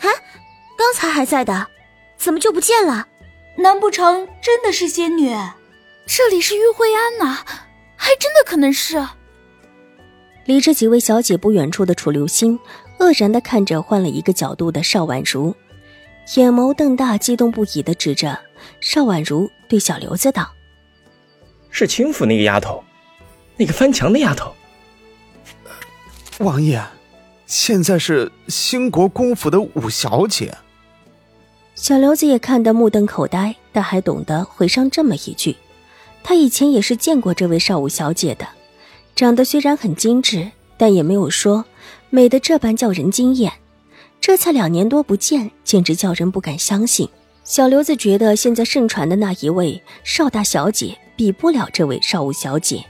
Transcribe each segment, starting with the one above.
啊，刚才还在的，怎么就不见了？难不成真的是仙女？这里是玉慧庵呐，还真的可能是。离这几位小姐不远处的楚留心，愕然的看着换了一个角度的邵婉如，眼眸瞪大，激动不已的指着邵婉如，对小刘子道：“是青府那个丫头，那个翻墙的丫头。”王爷。现在是兴国公府的五小姐，小刘子也看得目瞪口呆，但还懂得回上这么一句。他以前也是见过这位少武小姐的，长得虽然很精致，但也没有说美的这般叫人惊艳。这才两年多不见，简直叫人不敢相信。小刘子觉得现在盛传的那一位少大小姐比不了这位少武小姐，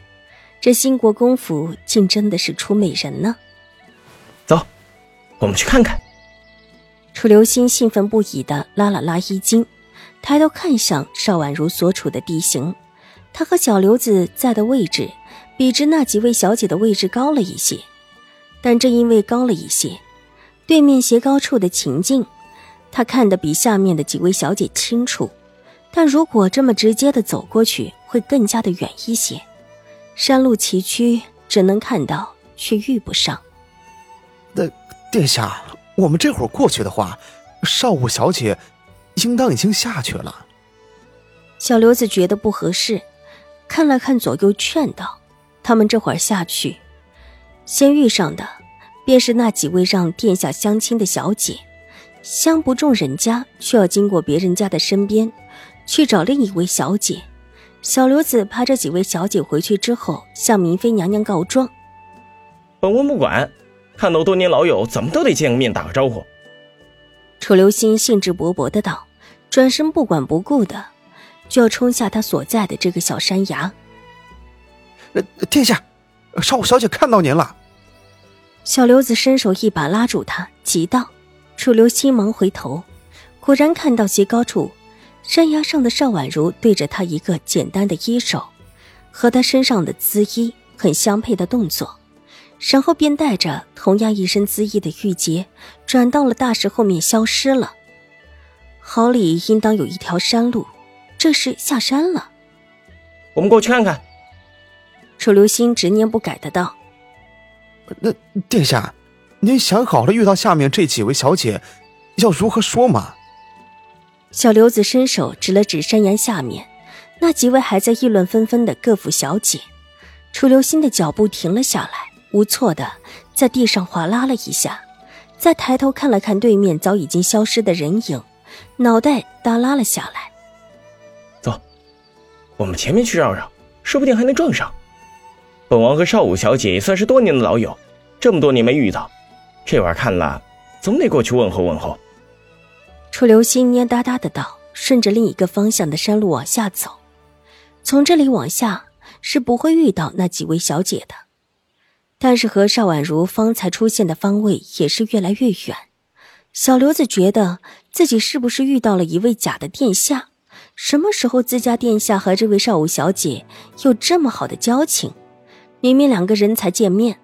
这兴国公府竟真的是出美人呢。我们去看看。楚留心兴奋不已的拉了拉衣襟，抬头看向邵婉如所处的地形。他和小刘子在的位置，比之那几位小姐的位置高了一些。但正因为高了一些，对面斜高处的情境，他看得比下面的几位小姐清楚。但如果这么直接的走过去，会更加的远一些。山路崎岖，只能看到，却遇不上。那殿下，我们这会儿过去的话，少武小姐应当已经下去了。小刘子觉得不合适，看了看左右，劝道：“他们这会儿下去，先遇上的便是那几位让殿下相亲的小姐，相不中人家，却要经过别人家的身边去找另一位小姐。小刘子怕这几位小姐回去之后向明妃娘娘告状，本宫不管。”看到多年老友，怎么都得见个面，打个招呼。楚留心兴致勃勃的道，转身不管不顾的就要冲下他所在的这个小山崖。呃，殿下，少武小姐看到您了。小刘子伸手一把拉住他，急道：“楚留心忙回头，果然看到极高处山崖上的邵婉如对着他一个简单的衣手，和他身上的姿衣很相配的动作。”然后便带着同样一身姿衣的玉洁，转到了大石后面消失了。好里应当有一条山路，这是下山了。我们过去看看。楚留心执念不改的道：“那殿下，您想好了遇到下面这几位小姐，要如何说吗？”小刘子伸手指了指山崖下面那几位还在议论纷纷的各府小姐，楚留心的脚步停了下来。无措的在地上滑拉了一下，再抬头看了看对面早已经消失的人影，脑袋耷拉了下来。走，我们前面去绕绕，说不定还能撞上。本王和少武小姐也算是多年的老友，这么多年没遇到，这会儿看了，总得过去问候问候。楚留心蔫哒哒的道，顺着另一个方向的山路往下走，从这里往下是不会遇到那几位小姐的。但是和邵婉如方才出现的方位也是越来越远，小刘子觉得自己是不是遇到了一位假的殿下？什么时候自家殿下和这位少武小姐有这么好的交情？明明两个人才见面，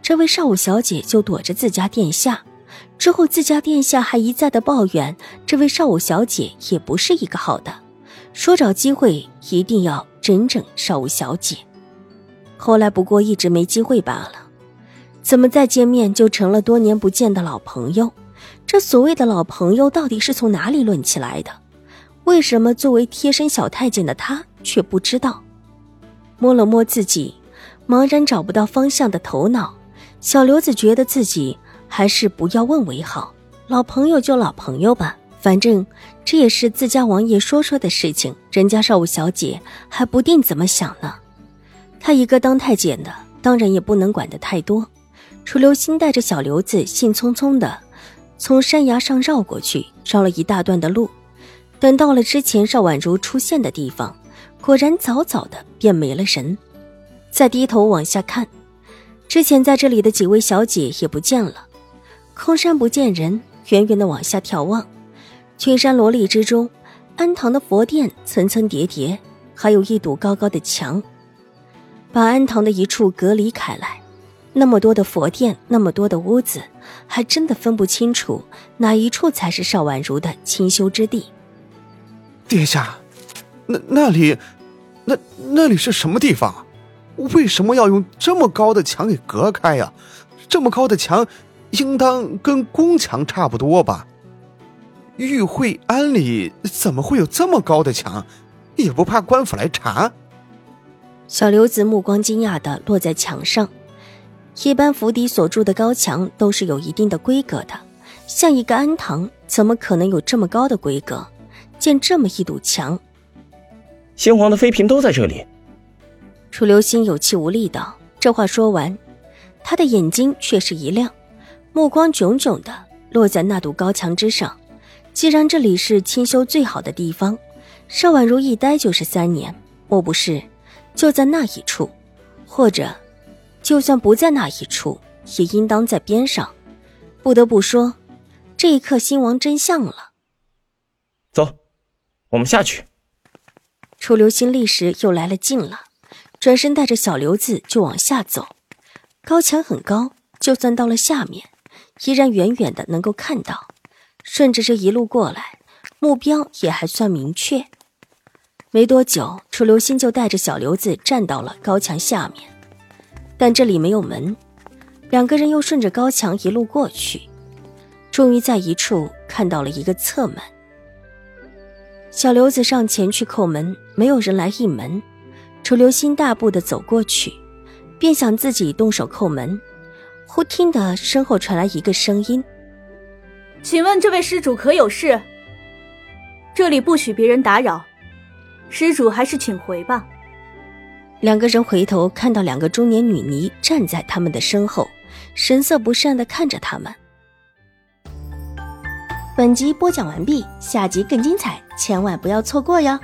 这位少武小姐就躲着自家殿下，之后自家殿下还一再的抱怨这位少武小姐也不是一个好的，说找机会一定要整整少武小姐。后来不过一直没机会罢了，怎么再见面就成了多年不见的老朋友？这所谓的老朋友到底是从哪里论起来的？为什么作为贴身小太监的他却不知道？摸了摸自己茫然找不到方向的头脑，小刘子觉得自己还是不要问为好。老朋友就老朋友吧，反正这也是自家王爷说说的事情，人家少武小姐还不定怎么想呢。他一个当太监的，当然也不能管得太多。楚留心带着小刘子，兴匆匆的从山崖上绕过去，绕了一大段的路。等到了之前邵婉如出现的地方，果然早早的便没了人。再低头往下看，之前在这里的几位小姐也不见了。空山不见人，远远的往下眺望，群山罗丽之中，安堂的佛殿层层叠叠，还有一堵高高的墙，把安堂的一处隔离开来。那么多的佛殿，那么多的屋子，还真的分不清楚哪一处才是邵婉如的清修之地。殿下，那那里，那那里是什么地方？为什么要用这么高的墙给隔开呀？这么高的墙，应当跟宫墙差不多吧？玉慧庵里怎么会有这么高的墙？也不怕官府来查？小刘子目光惊讶地落在墙上。一般府邸所筑的高墙都是有一定的规格的，像一个庵堂，怎么可能有这么高的规格？建这么一堵墙，先皇的妃嫔都在这里。楚留心有气无力道：“这话说完，他的眼睛却是一亮，目光炯炯的落在那堵高墙之上。既然这里是清修最好的地方，邵婉如一待就是三年，莫不是就在那一处？或者？”就算不在那一处，也应当在边上。不得不说，这一刻新王真相了。走，我们下去。楚留心立时又来了劲了，转身带着小刘子就往下走。高墙很高，就算到了下面，依然远远的能够看到。顺着这一路过来，目标也还算明确。没多久，楚留心就带着小刘子站到了高墙下面。但这里没有门，两个人又顺着高墙一路过去，终于在一处看到了一个侧门。小刘子上前去叩门，没有人来应门。楚留心大步的走过去，便想自己动手叩门，忽听得身后传来一个声音：“请问这位施主可有事？这里不许别人打扰，施主还是请回吧。”两个人回头看到两个中年女尼站在他们的身后，神色不善的看着他们。本集播讲完毕，下集更精彩，千万不要错过哟。